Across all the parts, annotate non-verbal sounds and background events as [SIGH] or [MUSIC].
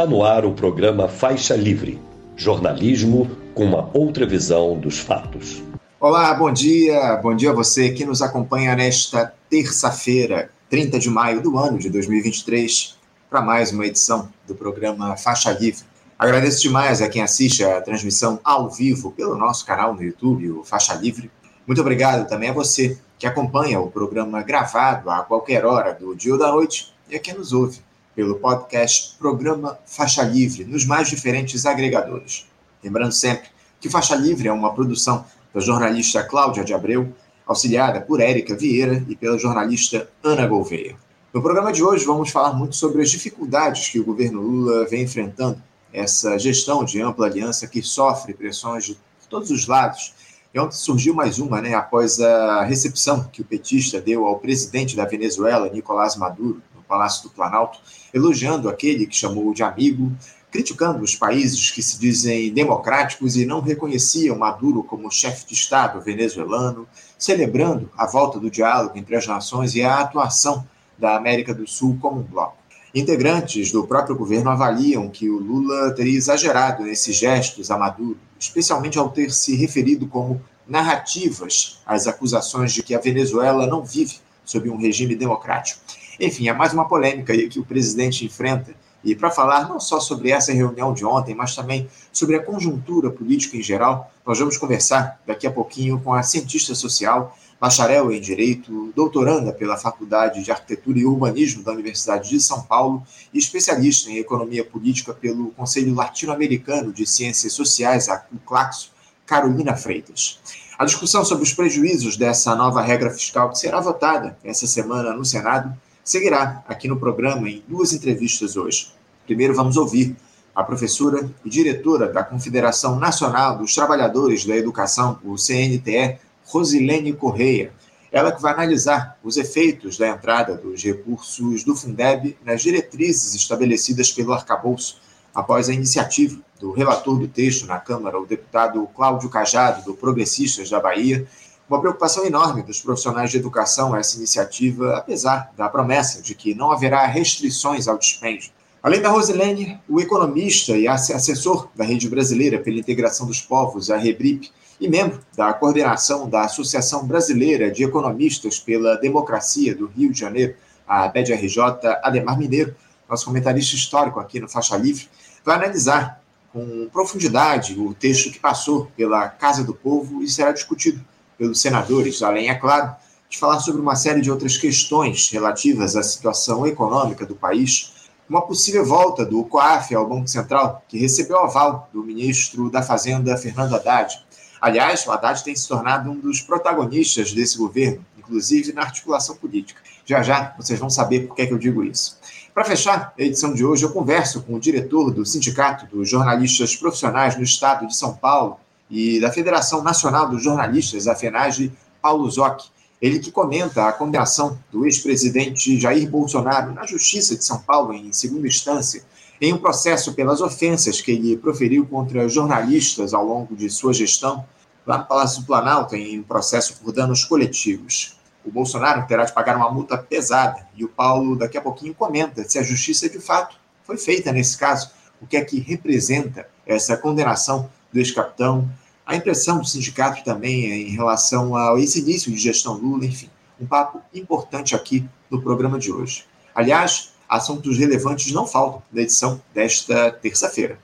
Está no ar o programa Faixa Livre, jornalismo com uma outra visão dos fatos. Olá, bom dia. Bom dia a você que nos acompanha nesta terça-feira, 30 de maio do ano de 2023, para mais uma edição do programa Faixa Livre. Agradeço demais a quem assiste a transmissão ao vivo pelo nosso canal no YouTube, o Faixa Livre. Muito obrigado também a você que acompanha o programa gravado a qualquer hora do dia ou da noite e a quem nos ouve pelo podcast Programa Faixa Livre, nos mais diferentes agregadores. Lembrando sempre que Faixa Livre é uma produção da jornalista Cláudia de Abreu, auxiliada por Érica Vieira e pela jornalista Ana Gouveia. No programa de hoje vamos falar muito sobre as dificuldades que o governo Lula vem enfrentando, essa gestão de ampla aliança que sofre pressões de todos os lados. E ontem surgiu mais uma, né, após a recepção que o petista deu ao presidente da Venezuela, Nicolás Maduro, Palácio do Planalto, elogiando aquele que chamou de amigo, criticando os países que se dizem democráticos e não reconheciam Maduro como chefe de Estado venezuelano, celebrando a volta do diálogo entre as nações e a atuação da América do Sul como um bloco. Integrantes do próprio governo avaliam que o Lula teria exagerado nesses gestos a Maduro, especialmente ao ter se referido como narrativas às acusações de que a Venezuela não vive sob um regime democrático. Enfim, é mais uma polêmica aí que o presidente enfrenta. E para falar não só sobre essa reunião de ontem, mas também sobre a conjuntura política em geral, nós vamos conversar daqui a pouquinho com a cientista social, bacharel em Direito, doutoranda pela Faculdade de Arquitetura e Urbanismo da Universidade de São Paulo e especialista em Economia Política pelo Conselho Latino-Americano de Ciências Sociais, o CLACSO, Carolina Freitas. A discussão sobre os prejuízos dessa nova regra fiscal que será votada essa semana no Senado seguirá aqui no programa em duas entrevistas hoje. Primeiro, vamos ouvir a professora e diretora da Confederação Nacional dos Trabalhadores da Educação, o CNTE, Rosilene Correia. Ela que vai analisar os efeitos da entrada dos recursos do Fundeb nas diretrizes estabelecidas pelo arcabouço após a iniciativa do relator do texto na Câmara, o deputado Cláudio Cajado, do Progressistas da Bahia, uma preocupação enorme dos profissionais de educação essa iniciativa, apesar da promessa de que não haverá restrições ao dispêndio. Além da Rosilene, o economista e assessor da Rede Brasileira pela Integração dos Povos, a REBRIP, e membro da coordenação da Associação Brasileira de Economistas pela Democracia do Rio de Janeiro, a BED-RJ, Ademar Mineiro, nosso comentarista histórico aqui no Faixa Livre, vai analisar com profundidade o texto que passou pela Casa do Povo e será discutido pelos senadores, além, é claro, de falar sobre uma série de outras questões relativas à situação econômica do país, uma possível volta do COAF ao Banco Central, que recebeu aval do ministro da Fazenda, Fernando Haddad. Aliás, o Haddad tem se tornado um dos protagonistas desse governo, inclusive na articulação política. Já já vocês vão saber por que, é que eu digo isso. Para fechar a edição de hoje, eu converso com o diretor do Sindicato dos Jornalistas Profissionais no Estado de São Paulo, e da Federação Nacional dos Jornalistas, a FENAGE, Paulo Zoc. Ele que comenta a condenação do ex-presidente Jair Bolsonaro na Justiça de São Paulo, em segunda instância, em um processo pelas ofensas que ele proferiu contra jornalistas ao longo de sua gestão, lá no Palácio do Planalto, em um processo por danos coletivos. O Bolsonaro terá de pagar uma multa pesada e o Paulo, daqui a pouquinho, comenta se a justiça de fato foi feita nesse caso, o que é que representa essa condenação do ex-capitão, a impressão do sindicato também é em relação a esse início de gestão Lula, enfim, um papo importante aqui no programa de hoje. Aliás, assuntos relevantes não faltam na edição desta terça-feira.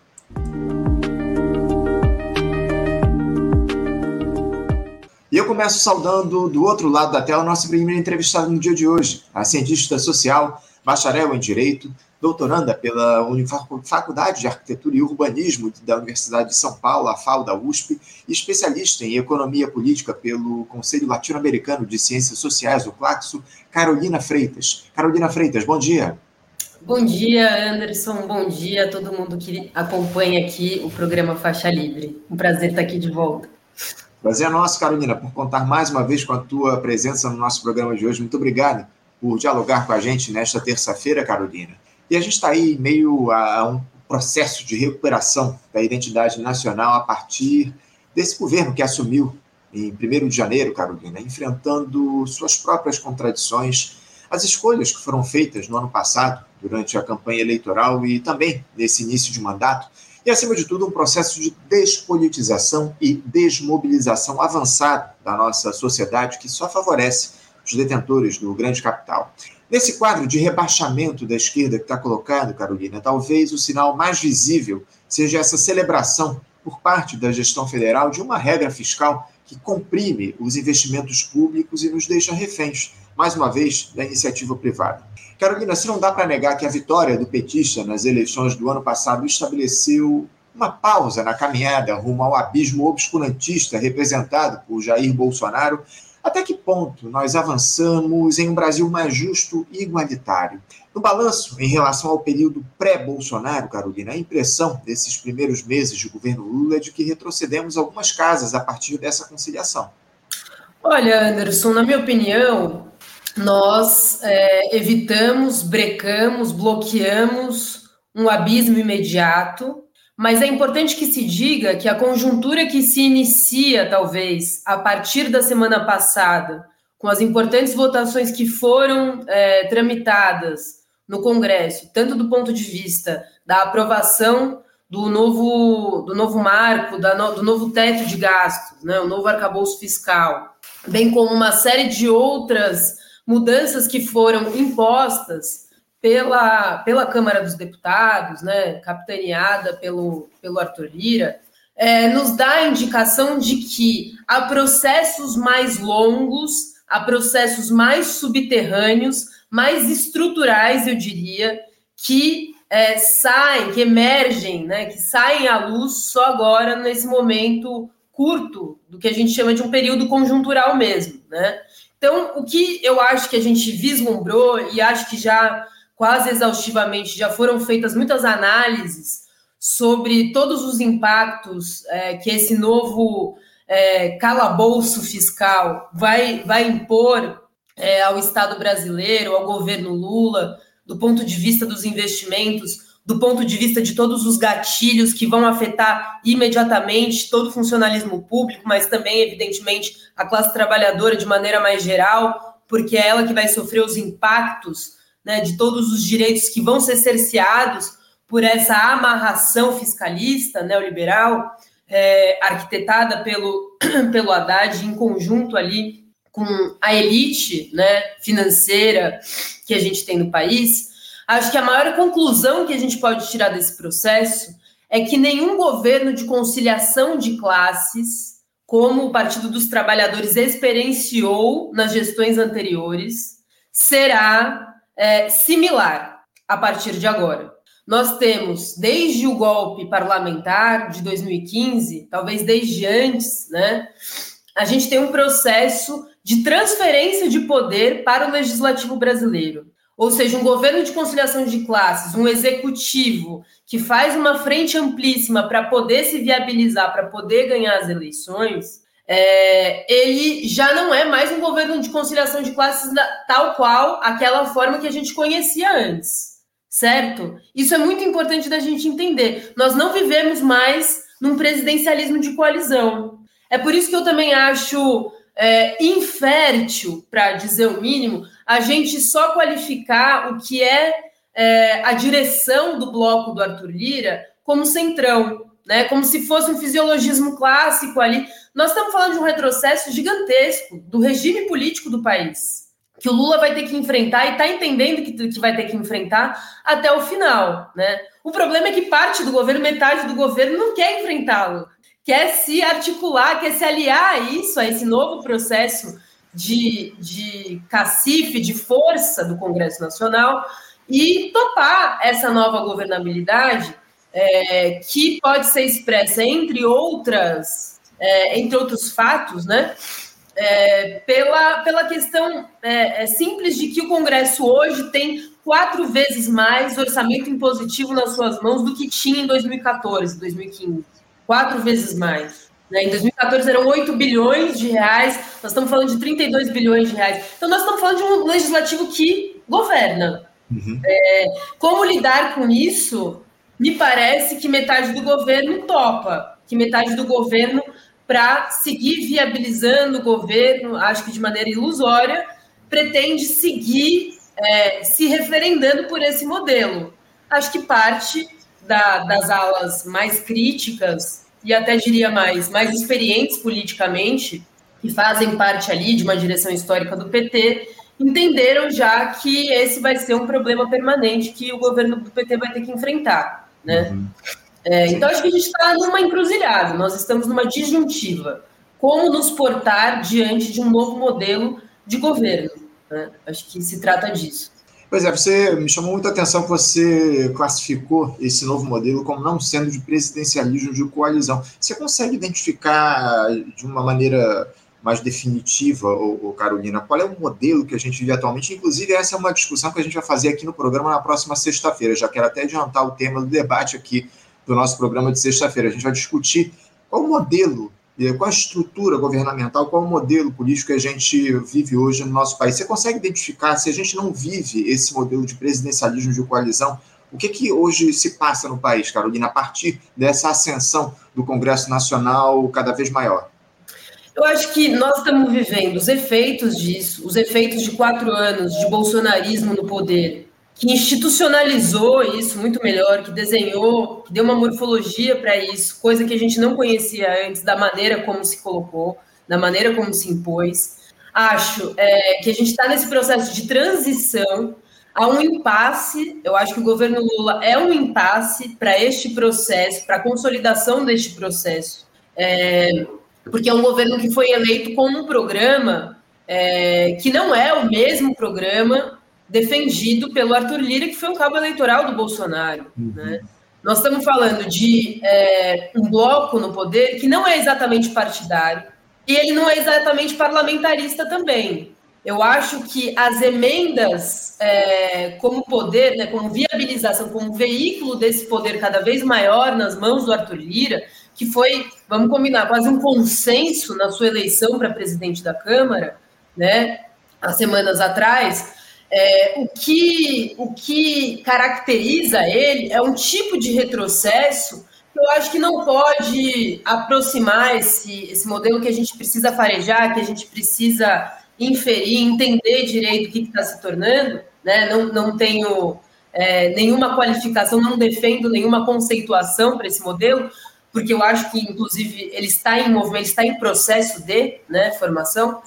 E eu começo saudando do outro lado da tela nossa primeira entrevistada no dia de hoje, a cientista social, bacharel em Direito, doutoranda pela Faculdade de Arquitetura e Urbanismo da Universidade de São Paulo, a FAO da USP, e especialista em Economia Política pelo Conselho Latino-Americano de Ciências Sociais, o CLACSO, Carolina Freitas. Carolina Freitas, bom dia. Bom dia, Anderson. Bom dia a todo mundo que acompanha aqui o programa Faixa Livre. Um prazer estar aqui de volta. Prazer é nosso, Carolina, por contar mais uma vez com a tua presença no nosso programa de hoje. Muito obrigado por dialogar com a gente nesta terça-feira, Carolina. E a gente está aí meio a um processo de recuperação da identidade nacional a partir desse governo que assumiu em 1 de janeiro, Carolina, enfrentando suas próprias contradições, as escolhas que foram feitas no ano passado, durante a campanha eleitoral e também nesse início de mandato, e, acima de tudo, um processo de despolitização e desmobilização avançado da nossa sociedade que só favorece os detentores do grande capital. Nesse quadro de rebaixamento da esquerda que está colocado, Carolina, talvez o sinal mais visível seja essa celebração por parte da gestão federal de uma regra fiscal que comprime os investimentos públicos e nos deixa reféns, mais uma vez, da iniciativa privada. Carolina, se não dá para negar que a vitória do petista nas eleições do ano passado estabeleceu uma pausa na caminhada rumo ao abismo obscurantista representado por Jair Bolsonaro, até que ponto nós avançamos em um Brasil mais justo e igualitário? No balanço, em relação ao período pré-Bolsonaro, Carolina, a impressão desses primeiros meses de governo Lula é de que retrocedemos algumas casas a partir dessa conciliação. Olha, Anderson, na minha opinião, nós é, evitamos, brecamos, bloqueamos um abismo imediato mas é importante que se diga que a conjuntura que se inicia, talvez, a partir da semana passada, com as importantes votações que foram é, tramitadas no Congresso, tanto do ponto de vista da aprovação do novo, do novo marco, no, do novo teto de gastos, né, o novo arcabouço fiscal, bem como uma série de outras mudanças que foram impostas pela, pela Câmara dos Deputados, né, capitaneada pelo, pelo Arthur Lira, é, nos dá a indicação de que há processos mais longos, há processos mais subterrâneos, mais estruturais, eu diria, que é, saem, que emergem, né, que saem à luz só agora, nesse momento curto, do que a gente chama de um período conjuntural mesmo. Né? Então, o que eu acho que a gente vislumbrou, e acho que já quase exaustivamente, já foram feitas muitas análises sobre todos os impactos é, que esse novo é, calabouço fiscal vai, vai impor é, ao Estado brasileiro, ao governo Lula, do ponto de vista dos investimentos, do ponto de vista de todos os gatilhos que vão afetar imediatamente todo o funcionalismo público, mas também, evidentemente, a classe trabalhadora de maneira mais geral, porque é ela que vai sofrer os impactos né, de todos os direitos que vão ser cerceados por essa amarração fiscalista neoliberal, é, arquitetada pelo, [CLEARS THROAT] pelo Haddad em conjunto ali com a elite né, financeira que a gente tem no país, acho que a maior conclusão que a gente pode tirar desse processo é que nenhum governo de conciliação de classes, como o Partido dos Trabalhadores experienciou nas gestões anteriores, será é, similar a partir de agora. Nós temos, desde o golpe parlamentar de 2015, talvez desde antes, né, a gente tem um processo de transferência de poder para o legislativo brasileiro. Ou seja, um governo de conciliação de classes, um executivo que faz uma frente amplíssima para poder se viabilizar, para poder ganhar as eleições, é, ele já não é mais um governo de conciliação de classes tal qual aquela forma que a gente conhecia antes, certo? Isso é muito importante da gente entender. Nós não vivemos mais num presidencialismo de coalizão. É por isso que eu também acho é, infértil, para dizer o mínimo, a gente só qualificar o que é, é a direção do bloco do Arthur Lira como centrão, né? Como se fosse um fisiologismo clássico ali. Nós estamos falando de um retrocesso gigantesco do regime político do país, que o Lula vai ter que enfrentar e está entendendo que, que vai ter que enfrentar até o final. Né? O problema é que parte do governo, metade do governo, não quer enfrentá-lo, quer se articular, quer se aliar a isso, a esse novo processo de, de cacife, de força do Congresso Nacional e topar essa nova governabilidade é, que pode ser expressa, entre outras é, entre outros fatos, né? É, pela, pela questão é, é, simples de que o Congresso hoje tem quatro vezes mais orçamento impositivo nas suas mãos do que tinha em 2014, 2015. Quatro vezes mais. Né? Em 2014 eram 8 bilhões de reais, nós estamos falando de 32 bilhões de reais. Então, nós estamos falando de um legislativo que governa. Uhum. É, como lidar com isso? Me parece que metade do governo topa, que metade do governo para seguir viabilizando o governo, acho que de maneira ilusória, pretende seguir é, se referendando por esse modelo. Acho que parte da, das alas mais críticas e até diria mais, mais experientes politicamente, que fazem parte ali de uma direção histórica do PT, entenderam já que esse vai ser um problema permanente que o governo do PT vai ter que enfrentar. Né? Uhum. É, então, acho que a gente está numa encruzilhada, nós estamos numa disjuntiva. Como nos portar diante de um novo modelo de governo? Né? Acho que se trata disso. Pois é, você me chamou muita atenção que você classificou esse novo modelo como não sendo de presidencialismo de coalizão. Você consegue identificar de uma maneira mais definitiva, ô, Carolina, qual é o modelo que a gente vive atualmente? Inclusive, essa é uma discussão que a gente vai fazer aqui no programa na próxima sexta-feira. Já quero até adiantar o tema do debate aqui do nosso programa de sexta-feira. A gente vai discutir qual o modelo qual a estrutura governamental, qual o modelo político que a gente vive hoje no nosso país. Você consegue identificar, se a gente não vive esse modelo de presidencialismo de coalizão, o que, que hoje se passa no país, Carolina, a partir dessa ascensão do Congresso Nacional cada vez maior? Eu acho que nós estamos vivendo os efeitos disso, os efeitos de quatro anos de bolsonarismo no poder, que institucionalizou isso muito melhor, que desenhou, que deu uma morfologia para isso, coisa que a gente não conhecia antes, da maneira como se colocou, da maneira como se impôs. Acho é, que a gente está nesse processo de transição a um impasse. Eu acho que o governo Lula é um impasse para este processo, para a consolidação deste processo, é, porque é um governo que foi eleito com um programa é, que não é o mesmo programa defendido pelo Arthur Lira, que foi um cabo eleitoral do Bolsonaro. Uhum. Né? Nós estamos falando de é, um bloco no poder que não é exatamente partidário e ele não é exatamente parlamentarista também. Eu acho que as emendas é, como poder, né, como viabilização, como veículo desse poder cada vez maior nas mãos do Arthur Lira, que foi, vamos combinar, quase um consenso na sua eleição para presidente da Câmara, né, há semanas atrás, é, o, que, o que caracteriza ele é um tipo de retrocesso que eu acho que não pode aproximar esse, esse modelo que a gente precisa farejar, que a gente precisa inferir, entender direito o que está se tornando. Né? Não, não tenho é, nenhuma qualificação, não defendo nenhuma conceituação para esse modelo, porque eu acho que, inclusive, ele está em movimento, está em processo de né, formação.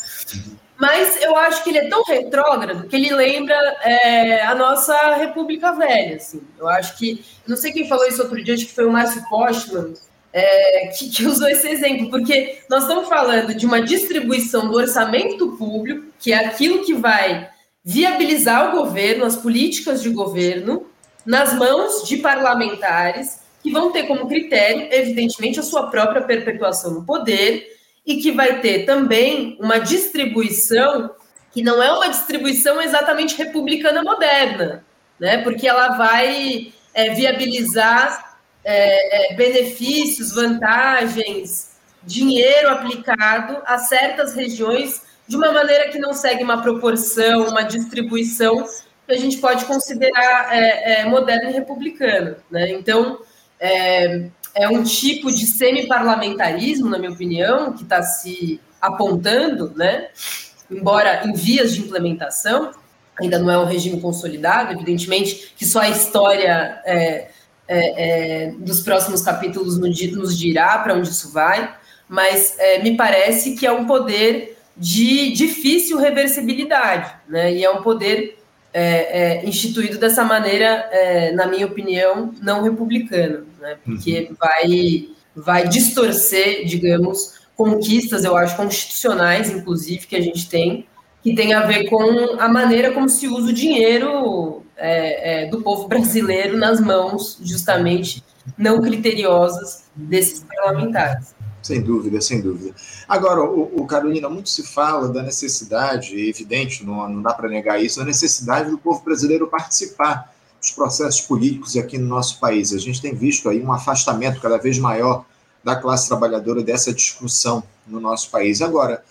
Mas eu acho que ele é tão retrógrado que ele lembra é, a nossa República Velha. Assim. Eu acho que. Não sei quem falou isso outro dia, acho que foi o Márcio Postman, é, que, que, usou esse exemplo, porque nós estamos falando de uma distribuição do orçamento público, que é aquilo que vai viabilizar o governo, as políticas de governo, nas mãos de parlamentares, que vão ter como critério, evidentemente, a sua própria perpetuação no poder e que vai ter também uma distribuição que não é uma distribuição exatamente republicana moderna, né? Porque ela vai é, viabilizar é, é, benefícios, vantagens, dinheiro aplicado a certas regiões de uma maneira que não segue uma proporção, uma distribuição que a gente pode considerar é, é, moderna e republicana, né? Então, é, é um tipo de semi-parlamentarismo, na minha opinião, que está se apontando, né? embora em vias de implementação, ainda não é um regime consolidado, evidentemente, que só a história é, é, é, dos próximos capítulos nos dirá para onde isso vai, mas é, me parece que é um poder de difícil reversibilidade, né? e é um poder é, é, instituído dessa maneira, é, na minha opinião, não republicana, né? porque uhum. vai, vai distorcer, digamos, conquistas, eu acho, constitucionais, inclusive, que a gente tem, que tem a ver com a maneira como se usa o dinheiro é, é, do povo brasileiro nas mãos, justamente, não criteriosas desses parlamentares. Sem dúvida, sem dúvida. Agora, o, o Carolina, muito se fala da necessidade, evidente, não, não dá para negar isso, da necessidade do povo brasileiro participar dos processos políticos aqui no nosso país. A gente tem visto aí um afastamento cada vez maior da classe trabalhadora dessa discussão no nosso país. Agora,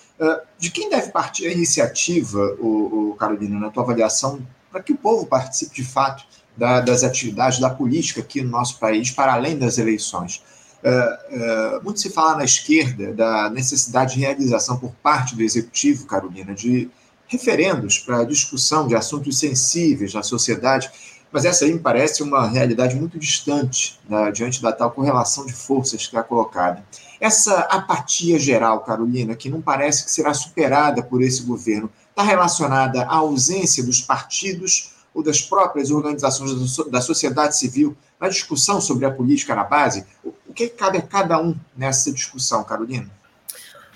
de quem deve partir a iniciativa, o, Carolina, na tua avaliação, para que o povo participe de fato da, das atividades da política aqui no nosso país, para além das eleições? Uh, uh, muito se fala na esquerda da necessidade de realização por parte do executivo, Carolina, de referendos para discussão de assuntos sensíveis na sociedade, mas essa aí me parece uma realidade muito distante né, diante da tal correlação de forças que é colocada. Essa apatia geral, Carolina, que não parece que será superada por esse governo, está relacionada à ausência dos partidos ou das próprias organizações da sociedade civil na discussão sobre a política na base? O que cabe a cada um nessa discussão, Carolina?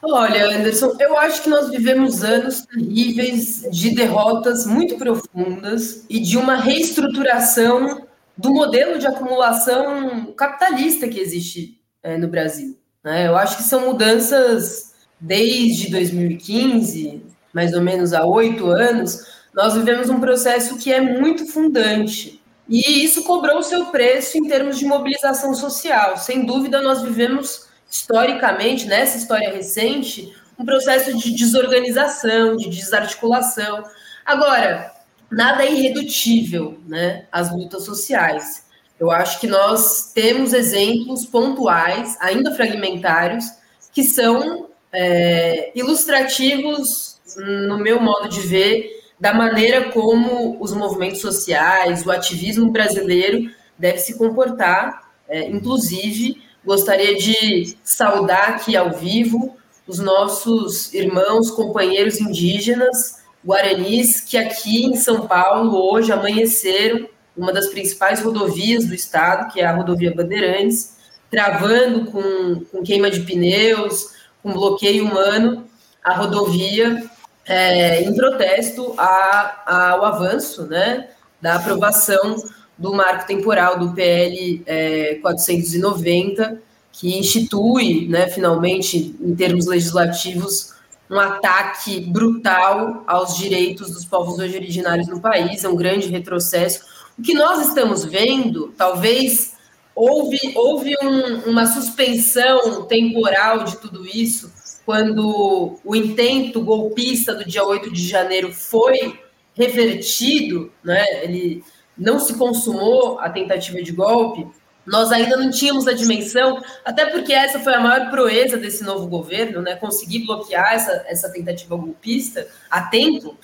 Olha, Anderson, eu acho que nós vivemos anos terríveis de derrotas muito profundas e de uma reestruturação do modelo de acumulação capitalista que existe é, no Brasil. Né? Eu acho que são mudanças desde 2015, mais ou menos há oito anos, nós vivemos um processo que é muito fundante. E isso cobrou o seu preço em termos de mobilização social. Sem dúvida, nós vivemos historicamente, nessa história recente, um processo de desorganização, de desarticulação. Agora, nada é irredutível né, às lutas sociais. Eu acho que nós temos exemplos pontuais, ainda fragmentários, que são é, ilustrativos, no meu modo de ver, da maneira como os movimentos sociais, o ativismo brasileiro deve se comportar, é, inclusive Gostaria de saudar aqui ao vivo os nossos irmãos, companheiros indígenas guaranis que aqui em São Paulo hoje amanheceram uma das principais rodovias do estado, que é a rodovia Bandeirantes, travando com, com queima de pneus, com bloqueio humano a rodovia é, em protesto a, ao avanço né, da aprovação do marco temporal do PL é, 490, que institui, né, finalmente, em termos legislativos, um ataque brutal aos direitos dos povos originários no país, é um grande retrocesso. O que nós estamos vendo, talvez houve, houve um, uma suspensão temporal de tudo isso, quando o intento golpista do dia 8 de janeiro foi revertido, né? Ele não se consumou a tentativa de golpe, nós ainda não tínhamos a dimensão, até porque essa foi a maior proeza desse novo governo, né? Conseguir bloquear essa, essa tentativa golpista a tempo,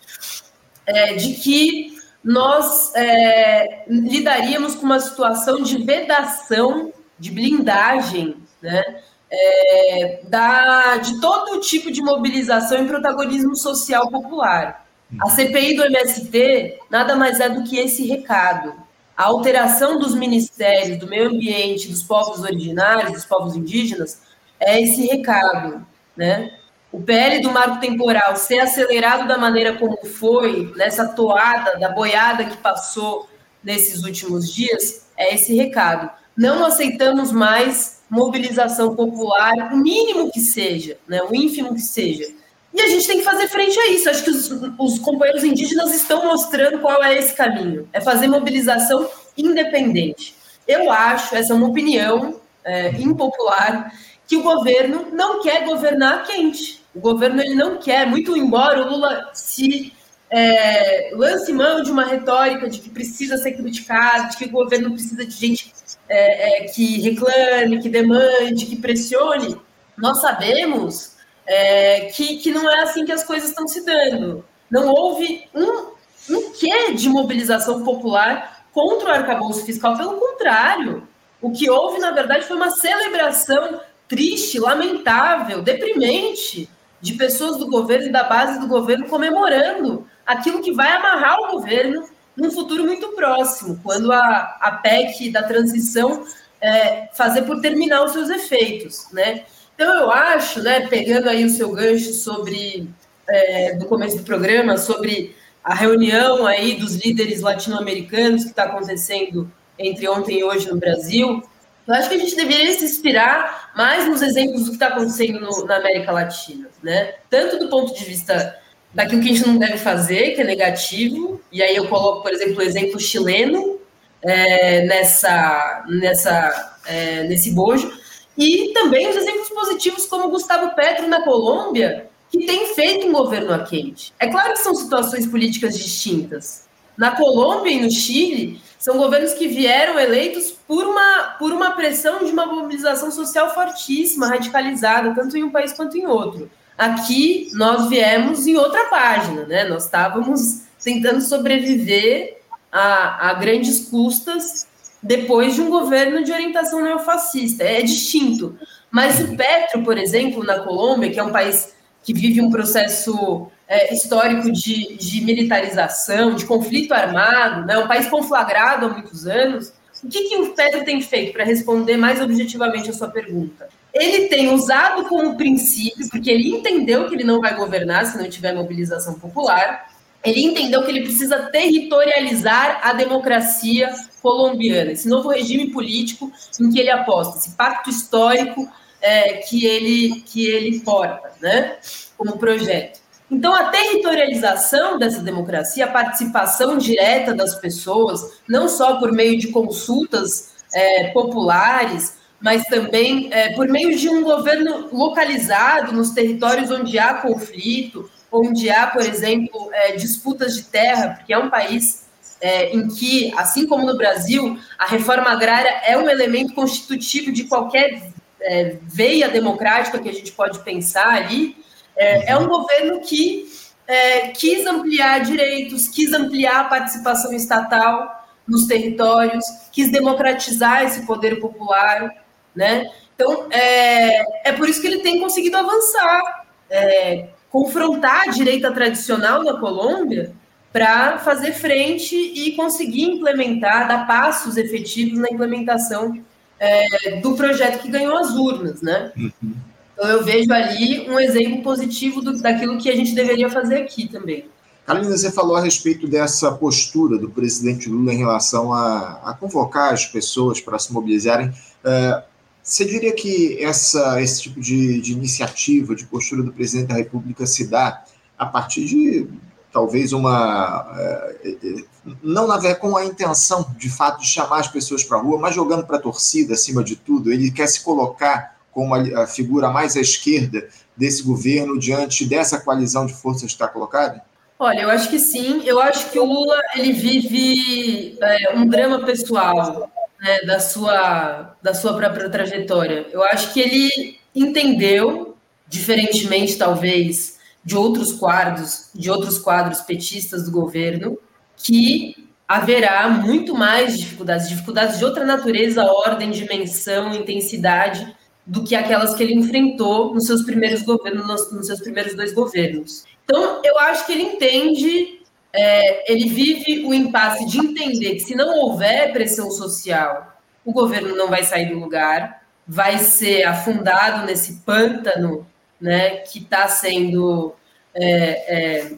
é, de que nós é, lidaríamos com uma situação de vedação, de blindagem, né? É, da, de todo tipo de mobilização e protagonismo social popular. A CPI do MST nada mais é do que esse recado. A alteração dos ministérios, do meio ambiente, dos povos originários, dos povos indígenas, é esse recado, né? O PL do marco temporal ser acelerado da maneira como foi, nessa toada, da boiada que passou nesses últimos dias, é esse recado. Não aceitamos mais mobilização popular, o mínimo que seja, né, o ínfimo que seja, e a gente tem que fazer frente a isso. Acho que os, os companheiros indígenas estão mostrando qual é esse caminho. É fazer mobilização independente. Eu acho, essa é uma opinião é, impopular, que o governo não quer governar quente. O governo ele não quer, muito embora o Lula se é, lance mão de uma retórica de que precisa ser criticado, de que o governo precisa de gente é, é que reclame, que demande, que pressione. Nós sabemos é, que, que não é assim que as coisas estão se dando. Não houve um, um quê de mobilização popular contra o arcabouço fiscal, pelo contrário. O que houve, na verdade, foi uma celebração triste, lamentável, deprimente de pessoas do governo e da base do governo comemorando aquilo que vai amarrar o governo num futuro muito próximo, quando a, a PEC da transição é, fazer por terminar os seus efeitos, né? Então, eu acho, né, pegando aí o seu gancho sobre, é, do começo do programa, sobre a reunião aí dos líderes latino-americanos que está acontecendo entre ontem e hoje no Brasil, eu acho que a gente deveria se inspirar mais nos exemplos do que está acontecendo no, na América Latina, né? Tanto do ponto de vista daquilo que a gente não deve fazer, que é negativo, e aí eu coloco, por exemplo, o exemplo chileno é, nessa, nessa, é, nesse bojo, e também os exemplos positivos, como Gustavo Petro na Colômbia, que tem feito um governo a quente. É claro que são situações políticas distintas. Na Colômbia e no Chile, são governos que vieram eleitos por uma, por uma pressão de uma mobilização social fortíssima, radicalizada, tanto em um país quanto em outro. Aqui nós viemos em outra página, né? Nós estávamos tentando sobreviver a, a grandes custas depois de um governo de orientação neofascista. É distinto. Mas o Petro, por exemplo, na Colômbia, que é um país que vive um processo é, histórico de, de, militarização, de conflito armado, né, um país conflagrado há muitos anos, o que, que o Petro tem feito para responder mais objetivamente a sua pergunta? Ele tem usado como princípio, porque ele entendeu que ele não vai governar se não tiver mobilização popular, ele entendeu que ele precisa territorializar a democracia colombiana, esse novo regime político em que ele aposta, esse pacto histórico é, que, ele, que ele porta, né, como projeto. Então, a territorialização dessa democracia, a participação direta das pessoas, não só por meio de consultas é, populares, mas também é, por meio de um governo localizado nos territórios onde há conflito, onde há, por exemplo, é, disputas de terra, porque é um país é, em que, assim como no Brasil, a reforma agrária é um elemento constitutivo de qualquer é, veia democrática que a gente pode pensar ali, é, é um governo que é, quis ampliar direitos, quis ampliar a participação estatal nos territórios, quis democratizar esse poder popular, né? Então, é, é por isso que ele tem conseguido avançar, é, confrontar a direita tradicional na Colômbia para fazer frente e conseguir implementar, dar passos efetivos na implementação é, do projeto que ganhou as urnas, né? Uhum. Então eu vejo ali um exemplo positivo do, daquilo que a gente deveria fazer aqui também. Carolina, você falou a respeito dessa postura do presidente Lula em relação a, a convocar as pessoas para se mobilizarem. Uh, você diria que essa, esse tipo de, de, iniciativa, de postura do presidente da República se dá a partir de talvez uma. Uh, não na, com a intenção, de fato, de chamar as pessoas para a rua, mas jogando para a torcida acima de tudo. Ele quer se colocar como a, a, figura mais à esquerda desse governo diante dessa coalizão de forças que está colocada? Olha, eu acho que sim. Eu acho que o Lula ele vive é, um drama pessoal né, da sua da sua própria trajetória. Eu acho que ele entendeu, diferentemente talvez de outros quadros, de outros quadros petistas do governo, que haverá muito mais dificuldades, dificuldades de outra natureza, ordem, dimensão, intensidade, do que aquelas que ele enfrentou nos seus primeiros governos, nos seus primeiros dois governos. Então, eu acho que ele entende, é, ele vive o impasse de entender que se não houver pressão social, o governo não vai sair do lugar, vai ser afundado nesse pântano, né, que está sendo é, é,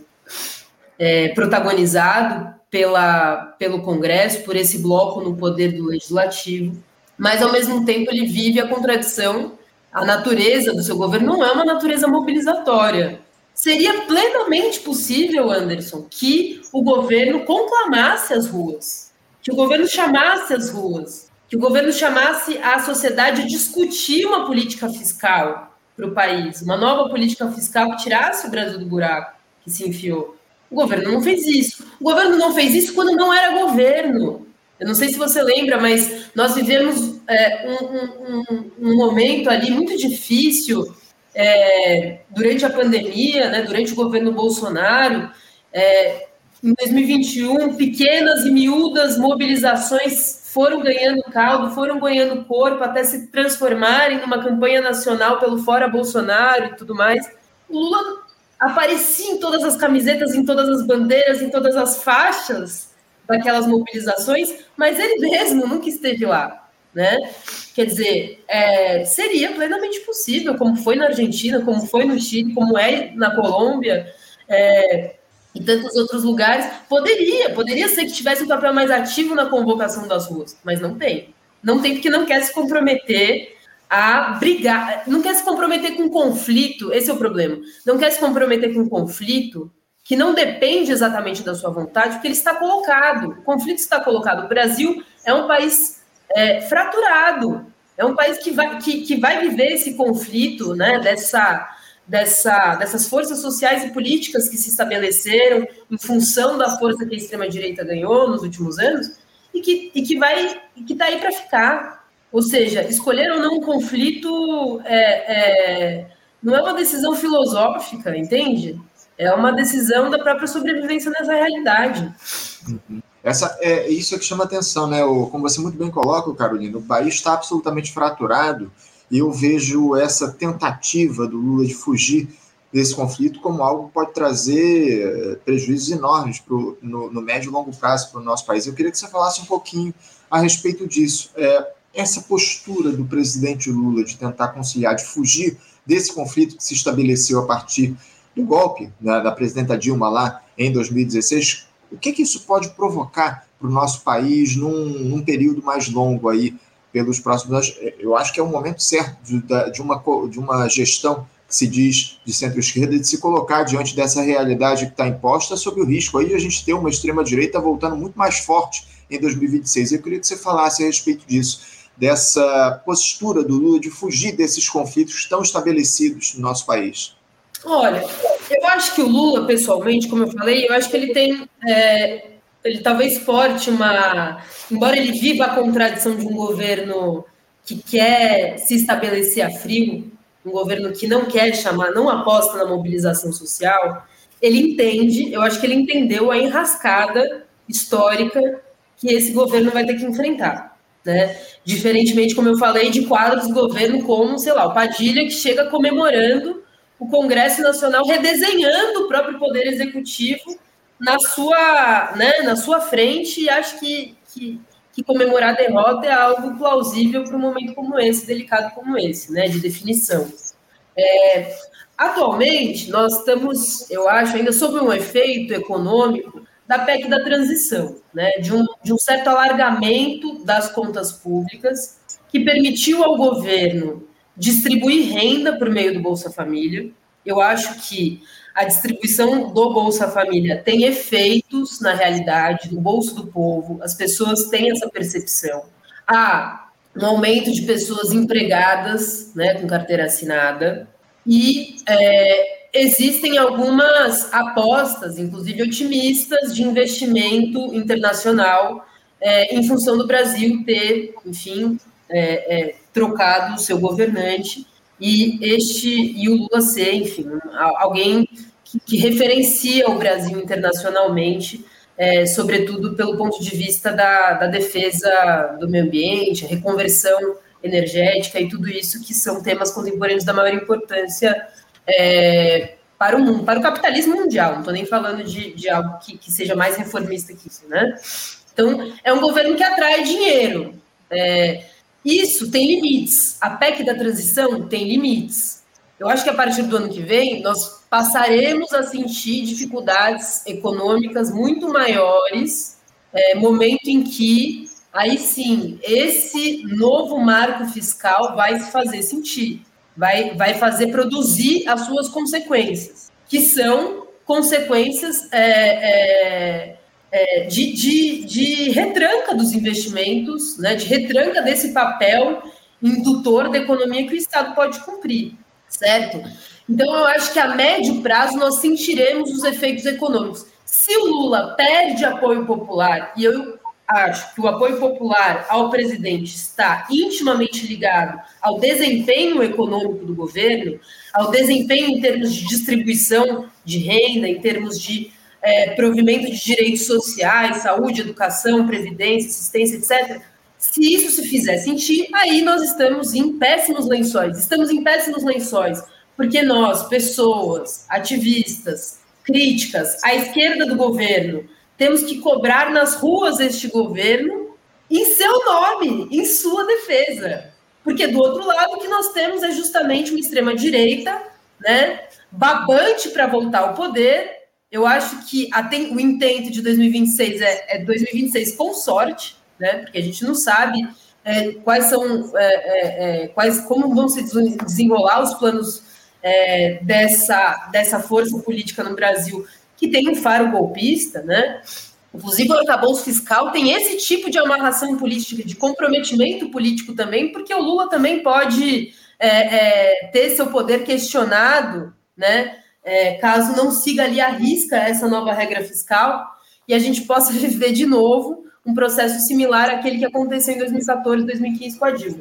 é, protagonizado pela, pelo Congresso, por esse bloco no poder do legislativo mas ao mesmo tempo ele vive a contradição. A natureza do seu governo não é uma natureza mobilizatória. Seria plenamente possível, Anderson, que o governo conclamasse as ruas, que o governo chamasse as ruas, que o governo chamasse a sociedade a discutir uma política fiscal para o país, uma nova política fiscal que tirasse o Brasil do buraco que se enfiou. O governo não fez isso. O governo não fez isso quando não era governo. Eu não sei se você lembra, mas nós vivemos é, um, um, um, momento ali muito difícil é, durante a pandemia, né, durante o governo Bolsonaro. É, em 2021, pequenas e miúdas mobilizações foram ganhando caldo, foram ganhando corpo até se transformarem numa campanha nacional pelo Fora Bolsonaro e tudo mais. O Lula aparecia em todas as camisetas, em todas as bandeiras, em todas as faixas daquelas mobilizações, mas ele mesmo nunca esteve lá. Né? Quer dizer, é, seria plenamente possível, como foi na Argentina, como foi no Chile, como é na Colômbia é, e tantos outros lugares. Poderia, poderia ser que tivesse um papel mais ativo na convocação das ruas, mas não tem. Não tem porque não quer se comprometer a brigar, não quer se comprometer com conflito, esse é o problema. Não quer se comprometer com conflito que não depende exatamente da sua vontade, porque ele está colocado, o conflito está colocado. O Brasil é um país é, fraturado, é um país que vai, que, que vai viver esse conflito, né, dessa, dessa, dessas forças sociais e políticas que se estabeleceram em função da força que a extrema-direita ganhou nos últimos anos, e que, e que vai que está aí para ficar. Ou seja, escolher ou não um conflito é, é não é uma decisão filosófica, entende? É uma decisão da própria sobrevivência nessa realidade. Uhum. Essa, é isso é que chama atenção, né? O, como você muito bem coloca, Carolina, o país está absolutamente fraturado e eu vejo essa tentativa do Lula de fugir desse conflito como algo que pode trazer eh, prejuízos enormes pro, no, no médio e longo prazo para o nosso país. Eu queria que você falasse um pouquinho a respeito disso. É, essa postura do presidente Lula de tentar conciliar, de fugir desse conflito que se estabeleceu a partir do golpe né, da presidenta Dilma lá em 2016, o que, que isso pode provocar para o nosso país num, num, período mais longo aí, pelos próximos anos? Eu acho que é o momento certo de, de, uma, de uma gestão que se diz de centro-esquerda de se colocar diante dessa realidade que está imposta, sob o risco aí de a gente ter uma extrema-direita voltando muito mais forte em 2026. Eu queria que você falasse a respeito disso, dessa postura do Lula de fugir desses conflitos tão estabelecidos no nosso país. Olha, eu acho que o Lula, pessoalmente, como eu falei, eu acho que ele tem. É, ele talvez porte uma. Embora ele viva a contradição de um governo que quer se estabelecer a frio, um governo que não quer chamar, não aposta na mobilização social, ele entende, eu acho que ele entendeu a enrascada histórica que esse governo vai ter que enfrentar. Né? Diferentemente, como eu falei, de quadros do governo como, sei lá, o Padilha, que chega comemorando o Congresso Nacional redesenhando o próprio Poder Executivo na sua, né, na sua frente, e acho que, que, que comemorar a derrota é algo plausível para um momento como esse, delicado como esse, né, de definição. É, atualmente, nós estamos, eu acho, ainda sob um efeito econômico da PEC da transição, né, de, um, de um certo alargamento das contas públicas, que permitiu ao governo distribuir renda por meio do Bolsa Família. Eu acho que a distribuição do Bolsa Família tem efeitos na realidade, no bolso do povo, as pessoas têm essa percepção. Há um aumento de pessoas empregadas, né, com carteira assinada, e é, existem algumas apostas, inclusive otimistas, de investimento internacional é, em função do Brasil ter, enfim, é, é, trocado o seu governante e este e o Lula ser, enfim, alguém que, que referencia o Brasil internacionalmente, é, sobretudo pelo ponto de vista da, da defesa do meio ambiente, a reconversão energética e tudo isso que são temas contemporâneos da maior importância é, para o mundo, para o capitalismo mundial. Não estou nem falando de, de algo que, que, seja mais reformista que isso, né? Então, é um governo que atrai dinheiro. É, isso tem limites. A PEC da transição tem limites. Eu acho que a partir do ano que vem, nós passaremos a sentir dificuldades econômicas muito maiores, é, momento em que, aí sim, esse novo marco fiscal vai se fazer sentir, vai, vai fazer produzir as suas consequências, que são consequências é, é, é, de, de, de retranca dos investimentos, né, de retranca desse papel indutor da economia que o Estado pode cumprir, certo? Então, eu acho que a médio prazo nós sentiremos os efeitos econômicos. Se o Lula perde apoio popular, e eu acho que o apoio popular ao presidente está intimamente ligado ao desempenho econômico do governo, ao desempenho em termos de distribuição de renda, em termos de é, provimento de direitos sociais, saúde, educação, previdência, assistência, etc. Se isso se fizer sentir, aí nós estamos em péssimos lençóis. Estamos em péssimos lençóis, porque nós, pessoas, ativistas, críticas, à esquerda do governo, temos que cobrar nas ruas este governo em seu nome, em sua defesa. Porque do outro lado, o que nós temos é justamente uma extrema-direita, né, babante para voltar ao poder, eu acho que o intento de 2026 é, é 2026 com sorte, né? Porque a gente não sabe é, quais são, é, é, é quais, como vão se desenrolar os planos é, dessa, dessa força política no Brasil que tem um faro golpista, né? Inclusive, o arcabouço fiscal tem esse tipo de amarração política, de comprometimento político também, porque o Lula também pode ter seu poder questionado, né? É, caso não siga ali a risca essa nova regra fiscal e a gente possa [LAUGHS] viver de novo um processo similar àquele que aconteceu em 2014, 2015 com a Dilma.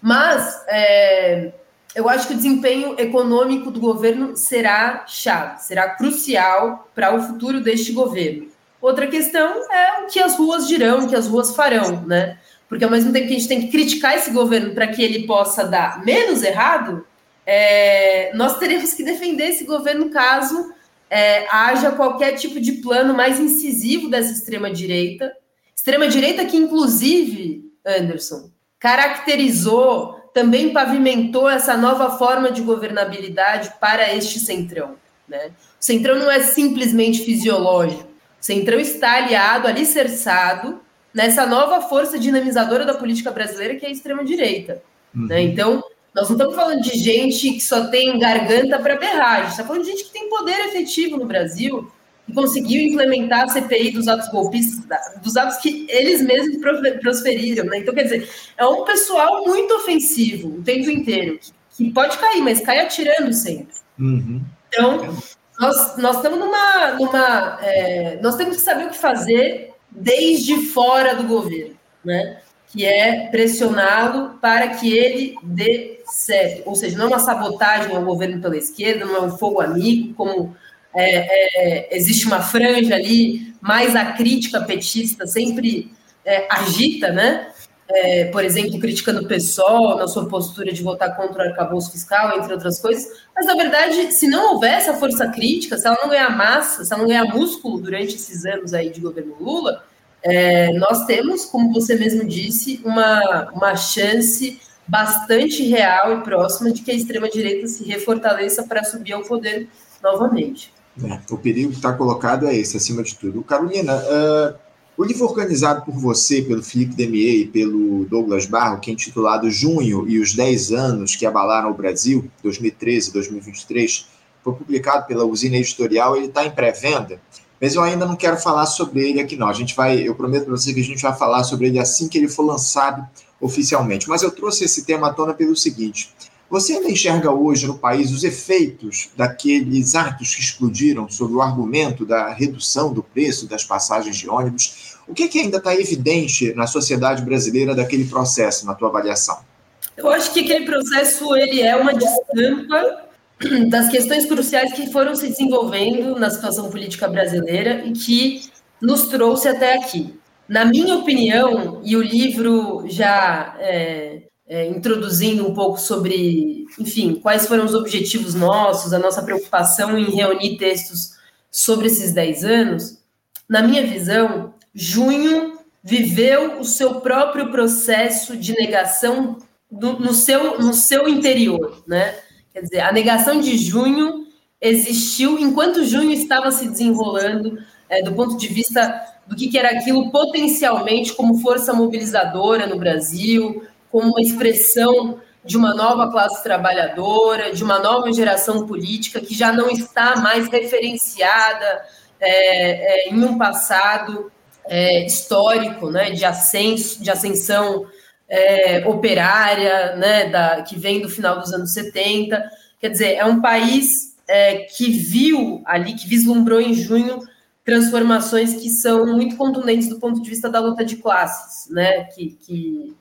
Mas é, eu acho que o desempenho econômico do governo será chave, será crucial para o futuro deste governo. Outra questão é o que as ruas dirão, o que as ruas farão, né? Porque ao mesmo tempo que a gente tem que criticar esse governo para que ele possa dar menos errado, é, nós teremos que defender esse governo caso é, haja qualquer tipo de plano mais incisivo dessa extrema-direita. Extrema-direita que, inclusive, Anderson, caracterizou, também pavimentou essa nova forma de governabilidade para este centrão. Né? O centrão não é simplesmente fisiológico. O centrão está aliado, alicerçado nessa nova força dinamizadora da política brasileira, que é a extrema-direita. Uhum. Né? Então, nós não estamos falando de gente que só tem garganta para berrar, a gente está falando de gente que tem poder efetivo no Brasil e conseguiu implementar a CPI dos atos golpistas, dos atos que eles mesmos prosferiram. Né? Então, quer dizer, é um pessoal muito ofensivo o tempo inteiro, que, pode cair, mas cai atirando sempre. Uhum. Então, nós, nós estamos numa. numa é, nós temos que saber o que fazer desde fora do governo, né? que é pressioná-lo para que ele dê certo. Ou seja, não é uma sabotagem ao governo pela esquerda, não é um fogo amigo, como é, é, existe uma franja ali, mais a crítica petista sempre é, agita, né? É, por exemplo, criticando o PSOL na sua postura de votar contra o arcabouço fiscal, entre outras coisas. Mas, na verdade, se não houver essa força crítica, se ela não ganhar massa, se ela não ganhar músculo durante esses anos aí de governo Lula, é, nós temos, como você mesmo disse, uma, uma chance bastante real e próxima de que a extrema-direita se refortaleça para subir ao poder novamente. É, o perigo que está colocado é esse, acima de tudo. Carolina, uh, o livro organizado por você, pelo Felipe Demier e pelo Douglas Barro, que é intitulado Junho e os 10 anos que abalaram o Brasil, 2013-2023, foi publicado pela Usina Editorial, ele está em pré-venda, mas eu ainda não quero falar sobre ele aqui não. A gente vai, eu prometo para você que a gente vai falar sobre ele assim que ele for lançado oficialmente. Mas eu trouxe esse tema à tona pelo seguinte: você ainda enxerga hoje no país os efeitos daqueles atos que explodiram sobre o argumento da redução do preço das passagens de ônibus? O que, que ainda está evidente na sociedade brasileira daquele processo, na tua avaliação? Eu acho que aquele processo ele é uma estampa das questões cruciais que foram se desenvolvendo na situação política brasileira e que nos trouxe até aqui. Na minha opinião, e o livro já é, é, introduzindo um pouco sobre, enfim, quais foram os objetivos nossos, a nossa preocupação em reunir textos sobre esses 10 anos, na minha visão, junho viveu o seu próprio processo de negação do, no, seu, no seu interior, né? Quer dizer, a negação de junho existiu enquanto junho estava se desenrolando é, do ponto de vista do que, que era aquilo potencialmente como força mobilizadora no Brasil, como uma expressão de uma nova classe trabalhadora, de uma nova geração política que já não está mais referenciada é, é, em um passado é, histórico, né, de ascenso, de ascensão é, operária, né, da, que vem do final dos anos 70. Quer dizer, é um país é, que viu ali, que vislumbrou em junho transformações que são muito contundentes do ponto de vista da luta de classes, né, que, que,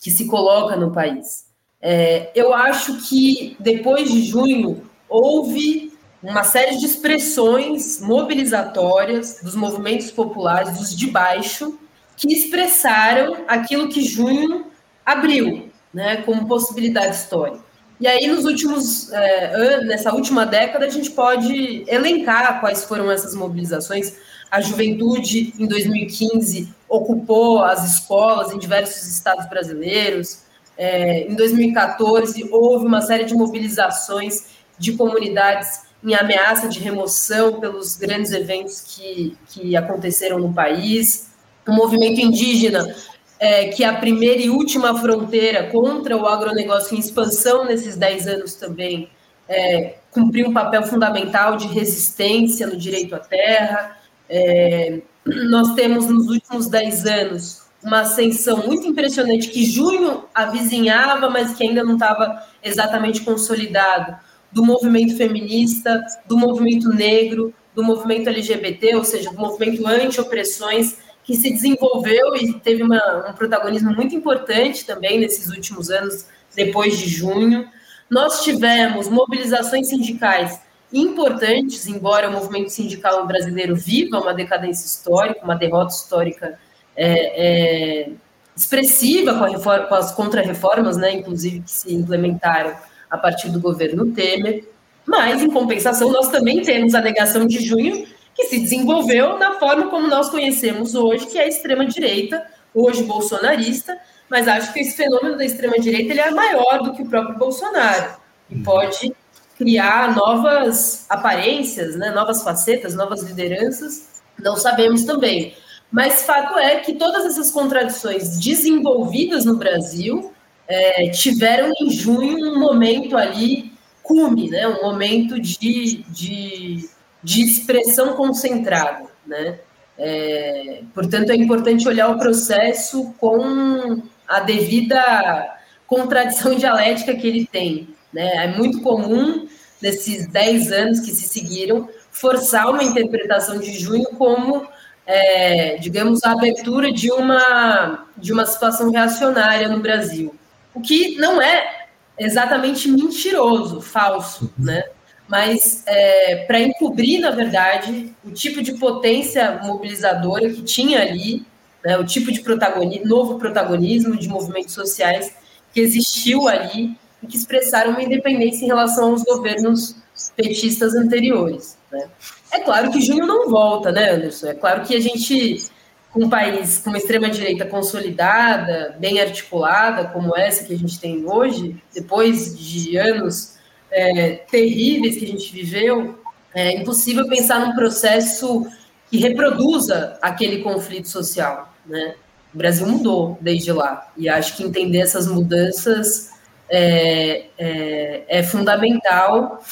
que se coloca no país. É, eu acho que depois de junho houve uma série de expressões mobilizatórias dos movimentos populares, dos de baixo, que expressaram aquilo que junho abriu, né, como possibilidade histórica. E aí, nos últimos é, anos, nessa última década, a gente pode elencar quais foram essas mobilizações. A juventude, em 2015, ocupou as escolas em diversos estados brasileiros. É, em 2014, houve uma série de mobilizações de comunidades em ameaça de remoção pelos grandes eventos que, que aconteceram no país. O movimento indígena é, que a primeira e última fronteira contra o agronegócio em expansão nesses 10 anos também é, cumpriu um papel fundamental de resistência no direito à terra. É, nós temos nos últimos 10 anos uma ascensão muito impressionante que junho avizinhava, mas que ainda não estava exatamente consolidado, do movimento feminista, do movimento negro, do movimento LGBT, ou seja, do movimento anti-opressões, que se desenvolveu e teve uma, um protagonismo muito importante também nesses últimos anos, depois de junho. Nós tivemos mobilizações sindicais importantes, embora o movimento sindical brasileiro viva uma decadência histórica, uma derrota histórica é, é, expressiva com, reforma, com as contrarreformas, né, inclusive que se implementaram a partir do governo Temer. Mas, em compensação, nós também temos a negação de junho, que se desenvolveu na forma como nós conhecemos hoje, que é a extrema-direita, hoje bolsonarista, mas acho que esse fenômeno da extrema-direita ele é maior do que o próprio Bolsonaro e uhum. pode criar novas aparências, né, novas facetas, novas lideranças, não sabemos também. Mas fato é que todas essas contradições desenvolvidas no Brasil é, tiveram em junho um momento ali cume, né, um momento de, de, de expressão concentrada. Né? É, portanto, é importante olhar o processo com a devida contradição [LAUGHS] dialética que ele tem. Né? É muito comum, nesses 10 anos que se seguiram, forçar uma interpretação de junho como, é, digamos, a abertura de uma, de uma situação reacionária no Brasil. O que não é exatamente mentiroso, falso, né? Mas é, para encobrir, na verdade, o tipo de potência mobilizadora que tinha ali né, o tipo de protagonismo, novo protagonismo de movimentos sociais que existiu ali e que expressaram uma independência em relação aos governos petistas anteriores. Né. É claro que junho não volta, né, Anderson? É claro que a gente, com um país com uma extrema-direita consolidada, bem articulada, como essa que a gente tem hoje, depois de anos é, terríveis que a gente viveu, é impossível pensar num processo que reproduza aquele conflito social, né? O Brasil mudou desde lá e acho que entender essas mudanças é, é, é, fundamental,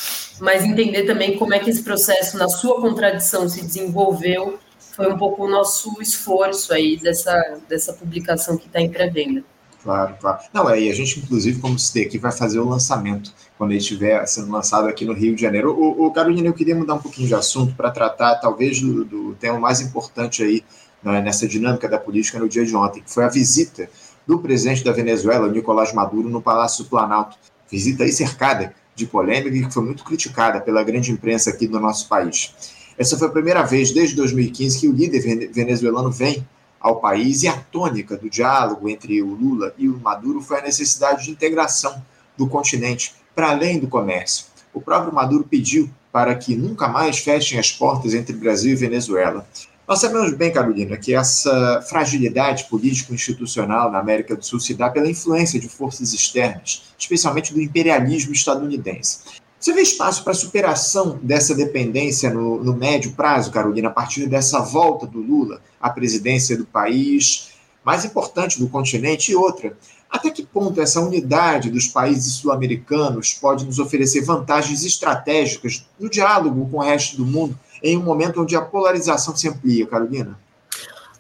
mas entender também como é que esse processo, na sua contradição, se desenvolveu, foi um pouco o nosso esforço aí dessa, dessa publicação que está em pré-venda. Claro, claro. Não, é, e a gente, inclusive, como citei aqui, vai fazer o lançamento quando ele estiver sendo lançado aqui no Rio de Janeiro. O, o Carolina, eu queria mudar um pouquinho de assunto para tratar, talvez, do, do, tema mais importante aí né, nessa dinâmica da política no dia de ontem, que foi a visita do presidente da Venezuela, Nicolás Maduro, no Palácio do Planalto. Visita aí cercada de polêmica e que foi muito criticada pela grande imprensa aqui do nosso país. Essa foi a primeira vez desde 2015 que o líder venezuelano vem ao país e a tônica do diálogo entre o Lula e o Maduro foi a necessidade de integração do continente para além do comércio. O próprio Maduro pediu para que nunca mais fechem as portas entre Brasil e Venezuela. Nós sabemos bem, Carolina, que essa fragilidade político-institucional na América do Sul se dá pela influência de forças externas, especialmente do imperialismo estadunidense. Você vê espaço para superação dessa dependência no, no, médio prazo, Carolina, a partir dessa volta do Lula à presidência do país mais importante do continente? E outra, até que ponto essa unidade dos países sul-americanos pode nos oferecer vantagens estratégicas no diálogo com o resto do mundo em um momento onde a polarização se amplia, Carolina?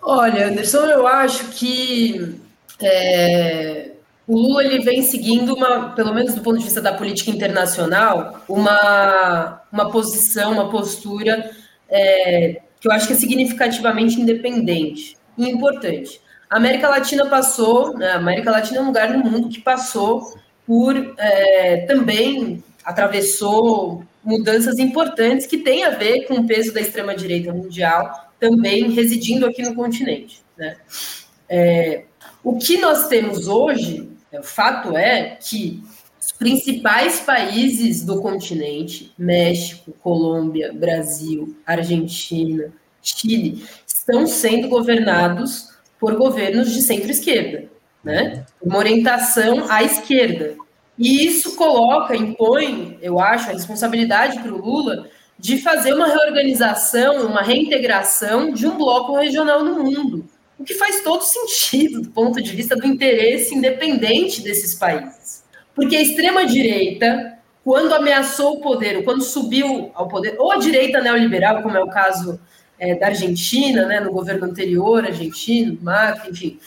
Olha, Anderson, eu acho que é, o Lula ele vem seguindo uma, pelo menos do ponto de vista da política internacional, uma, uma posição, uma postura é, que eu acho que é significativamente independente e importante. A América Latina passou, né, a América Latina é um lugar no mundo que passou por é, também atravessou mudanças importantes que têm a ver com o peso da extrema direita mundial também residindo aqui no continente. Né? É, o que nós temos hoje o fato é que principais países do continente, México, Colômbia, Brasil, Argentina, Chile, estão sendo governados por governos de centro-esquerda, né? Uma orientação à esquerda. E isso coloca, impõe, eu acho, a responsabilidade para o Lula de fazer uma reorganização, uma reintegração de um bloco regional no mundo o que faz todo sentido do ponto de vista do interesse independente desses países. Porque a extrema-direita, quando ameaçou o poder, ou quando subiu ao poder, ou a direita neoliberal, como é o caso é, da Argentina, né, no governo anterior argentino, Macri, enfim.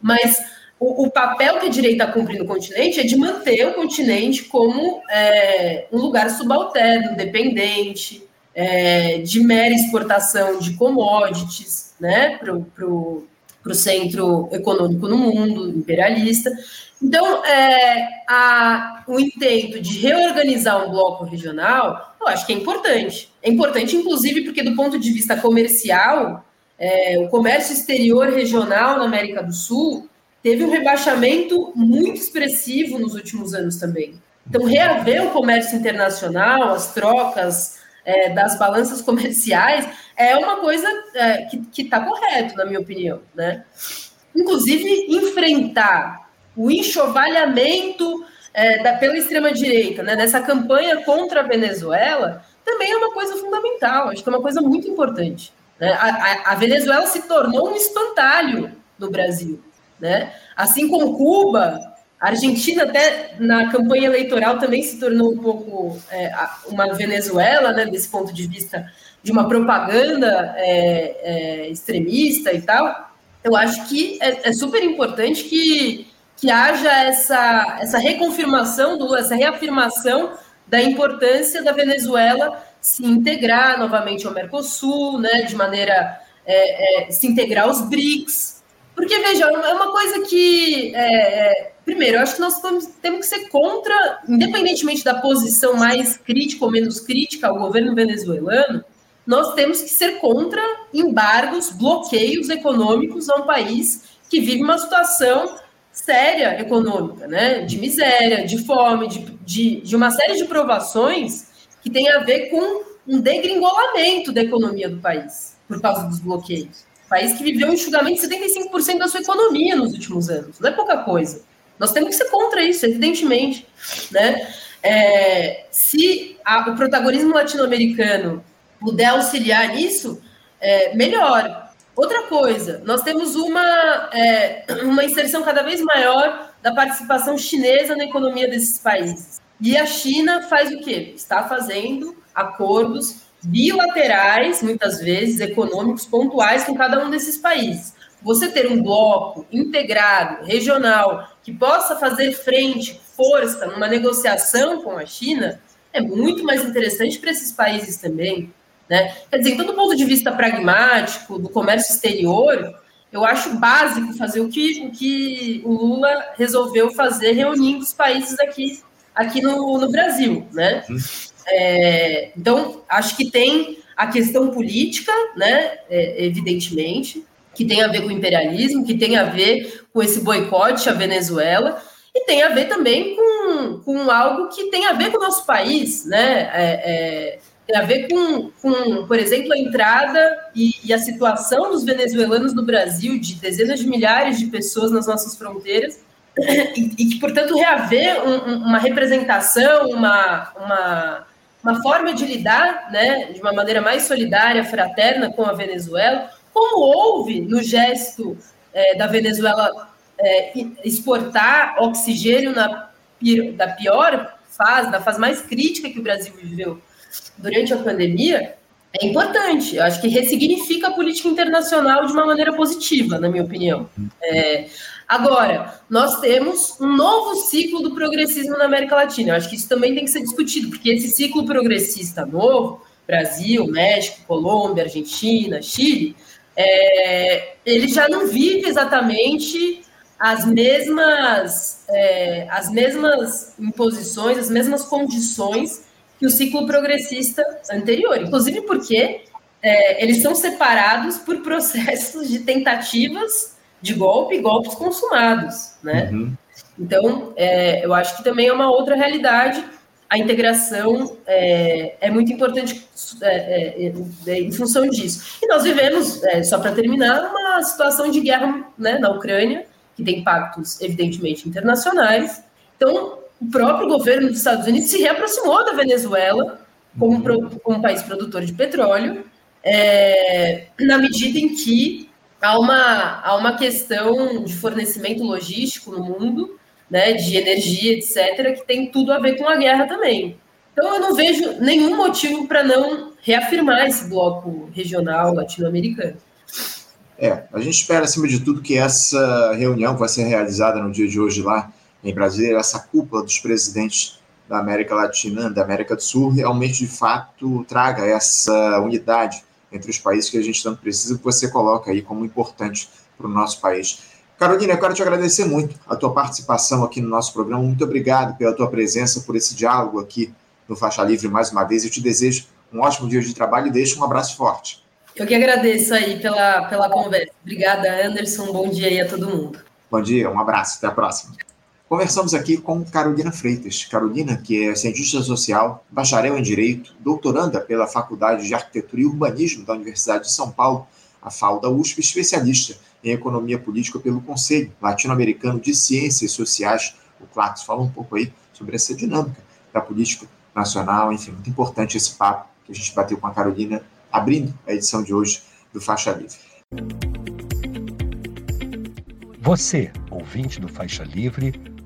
Mas o, o, papel que a direita cumpre no continente é de manter o continente como é, um lugar subalterno, dependente, é, de mera exportação de commodities, né, para o centro econômico no mundo, imperialista. Então, é, a, o intento de reorganizar um bloco regional, eu acho que é importante. É importante, inclusive, porque do ponto de vista comercial, é, o comércio exterior regional na América do Sul teve um rebaixamento muito expressivo nos últimos anos também. Então, reaver o comércio internacional, as trocas é, das balanças [LAUGHS] comerciais, é uma coisa é, que está correto, na minha opinião. Né? Inclusive, enfrentar o enxovalhamento é, da, pela extrema-direita, né, nessa campanha contra a Venezuela, também é uma coisa fundamental, acho que é uma coisa muito importante. Né? A, a, a Venezuela se tornou um espantalho no Brasil. Né? Assim como Cuba, a Argentina, até na campanha eleitoral, também se tornou um pouco é, uma Venezuela, né, desse ponto de vista de uma propaganda é, é, extremista e tal. Eu acho que é, é, super importante que, que haja essa, essa reconfirmação, do, essa reafirmação da importância da Venezuela se integrar novamente ao Mercosul, né, de maneira é, é, se integrar aos BRICS, porque, veja, é uma coisa que. É, é, primeiro, eu acho que nós temos que ser contra, independentemente da posição mais crítica ou menos crítica ao governo venezuelano, nós temos que ser contra embargos, bloqueios econômicos a um país que vive uma situação séria econômica, né? De miséria, de fome, de, de, de uma série de provações que tem a ver com um degringolamento da economia do país por causa dos bloqueios país que viveu um enxugamento de 75% da sua economia nos últimos anos. Não é pouca coisa. Nós temos que ser contra isso, evidentemente. Né? É, se a, o protagonismo latino-americano puder auxiliar nisso, é, melhor. Outra coisa, nós temos uma, é, uma inserção cada vez maior da participação chinesa na economia desses países. E a China faz o quê? Está fazendo acordos bilaterais, muitas vezes, econômicos pontuais com cada um desses países. Você ter um bloco integrado, regional, que possa fazer frente, força, numa negociação com a China, é muito mais interessante para esses países também. Né? Quer dizer, então, do ponto de vista pragmático, do comércio exterior, eu acho básico fazer o que o, que o Lula resolveu fazer reunindo os países aqui, aqui no, no Brasil. Né? É, então, acho que tem a questão política, né, é, evidentemente, que tem a ver com o imperialismo, que tem a ver com esse boicote à Venezuela, e tem a ver também com, com algo que tem a ver com o nosso país, né? É, é, tem a ver com, com, por exemplo, a entrada e, e, a situação dos venezuelanos no Brasil, de dezenas de milhares de pessoas nas nossas fronteiras, [CLEARS THROAT] e, que, portanto, reaver um, uma representação, uma, uma uma forma de lidar, né, de uma maneira mais solidária, fraterna com a Venezuela, como houve no gesto é, da Venezuela é, exportar oxigênio na da pior fase, da fase mais crítica que o Brasil viveu durante a pandemia, é importante. Eu acho que ressignifica a política internacional de uma maneira positiva, na minha opinião. É, Agora, nós temos um novo ciclo do progressismo na América Latina. Eu acho que isso também tem que ser discutido, porque esse ciclo progressista novo, Brasil, México, Colômbia, Argentina, Chile, é, ele já não vive exatamente as mesmas, é, as mesmas imposições, as mesmas condições que o ciclo progressista anterior. Inclusive porque é, eles são separados por processos de tentativas de golpe e golpes consumados, né? Uhum. Então, é, eu acho que também é uma outra realidade. A integração é, é muito importante é, é, é em função disso. E nós vivemos, só para terminar, uma situação de guerra né, na Ucrânia, que tem impactos, evidentemente, internacionais. Então, o próprio governo dos Estados Unidos se reaproximou da Venezuela como, uhum. como um país produtor de petróleo, na medida em que há uma, há uma questão de fornecimento logístico no mundo, né, de energia, etc., que tem tudo a ver com a guerra também. Então, eu não vejo nenhum motivo para não reafirmar esse bloco regional latino-americano. É, a gente espera, acima de tudo, que essa reunião que vai ser realizada no dia de hoje lá em Brasília, essa cúpula dos presidentes da América Latina, da América do Sul, realmente, de fato, traga essa unidade entre os países que a gente tanto precisa, que você coloca aí como importante para o nosso país. Carolina, eu quero te agradecer muito a tua participação aqui no nosso programa. Muito obrigado pela tua presença, por esse diálogo aqui no Faixa Livre mais uma vez. Eu te desejo um ótimo dia de trabalho e deixo um abraço forte. Eu que agradeço aí pela, pela conversa. Obrigada, Anderson. Bom dia aí a todo mundo. Bom dia, um abraço. Até a próxima. Conversamos aqui com Carolina Freitas. Carolina, que é cientista social, bacharel em Direito, doutoranda pela Faculdade de Arquitetura e Urbanismo da Universidade de São Paulo, a FAO USP, especialista em Economia Política pelo Conselho Latino-Americano de Ciências Sociais, o CLACS. Fala um pouco aí sobre essa dinâmica da política nacional, enfim, muito importante esse papo que a gente bateu com a Carolina, abrindo a edição de hoje do Faixa Livre. Você, ouvinte do Faixa Livre,